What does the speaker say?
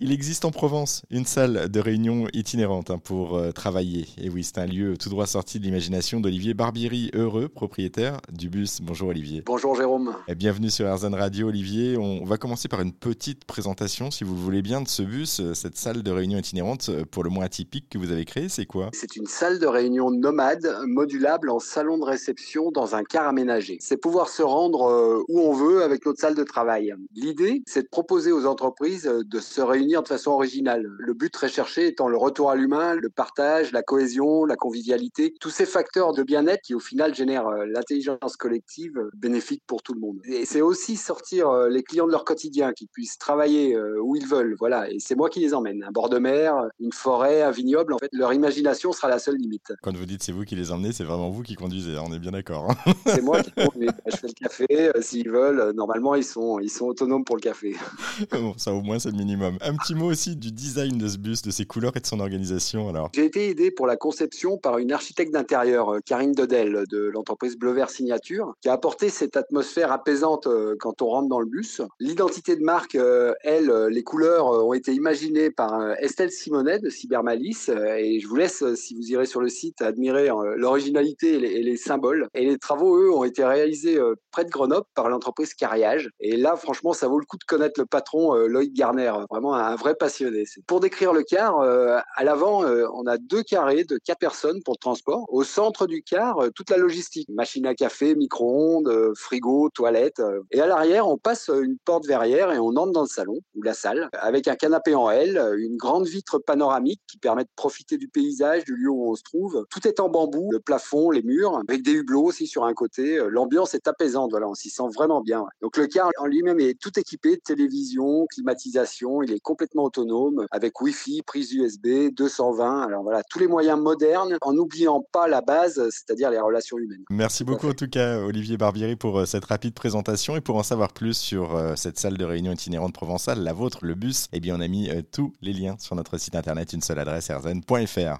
Il existe en Provence une salle de réunion itinérante hein, pour euh, travailler. Et oui, c'est un lieu tout droit sorti de l'imagination d'Olivier Barbieri, heureux propriétaire du bus. Bonjour Olivier. Bonjour Jérôme. Et bienvenue sur RZN Radio Olivier. On va commencer par une petite présentation, si vous le voulez bien, de ce bus, euh, cette salle de réunion itinérante euh, pour le moins atypique que vous avez créée. C'est quoi? C'est une salle de réunion nomade, modulable en salon de réception dans un car aménagé. C'est pouvoir se rendre où on veut avec notre salle de travail. L'idée, c'est de proposer aux entreprises de se réunir de façon originale. Le but recherché étant le retour à l'humain, le partage, la cohésion, la convivialité, tous ces facteurs de bien-être qui au final génèrent euh, l'intelligence collective euh, bénéfique pour tout le monde. Et c'est aussi sortir euh, les clients de leur quotidien, qu'ils puissent travailler où ils veulent. Voilà, et c'est moi qui les emmène. Un bord de mer, une forêt, un vignoble, en fait, leur imagination sera la seule limite. Quand vous dites c'est vous qui les emmenez, c'est vraiment vous qui conduisez, hein, on est bien d'accord. Hein. c'est moi qui conduis. Je fais le café, s'ils veulent, normalement ils sont, ils sont autonomes pour le café. bon, ça au moins c'est le minimum petit mot aussi du design de ce bus, de ses couleurs et de son organisation alors. J'ai été aidé pour la conception par une architecte d'intérieur, euh, Karine Dodel, de l'entreprise Bleu Vert Signature, qui a apporté cette atmosphère apaisante euh, quand on rentre dans le bus. L'identité de marque, euh, elle, les couleurs ont été imaginées par Estelle Simonet de Cybermalice et je vous laisse, si vous irez sur le site, admirer l'originalité et, les symboles. Et les travaux, eux, ont été réalisés près de Grenoble par l'entreprise Carriage. Et là, franchement, ça vaut le coup de connaître le patron Lloyd Garner, vraiment un un vrai passionné. Pour décrire le car, euh, à l'avant, euh, on a deux carrés de quatre personnes pour le transport. Au centre du car, euh, toute la logistique, machine à café, micro-ondes, frigo, toilette. et à l'arrière, on passe une porte verrière et on entre dans le salon ou la salle avec un canapé en L, une grande vitre panoramique qui permet de profiter du paysage, du lieu où on se trouve. Tout est en bambou, le plafond, les murs, avec des hublots aussi sur un côté. L'ambiance est apaisante, voilà, on s'y sent vraiment bien. Donc le car en lui-même est tout équipé de télévision, climatisation, il est complètement complètement autonome avec Wi-Fi, prise USB, 220. Alors voilà, tous les moyens modernes en n'oubliant pas la base, c'est-à-dire les relations humaines. Merci beaucoup en tout cas Olivier Barbieri pour euh, cette rapide présentation et pour en savoir plus sur euh, cette salle de réunion itinérante provençale, la vôtre, le bus, eh bien on a mis euh, tous les liens sur notre site internet, une seule adresse rzn.fr.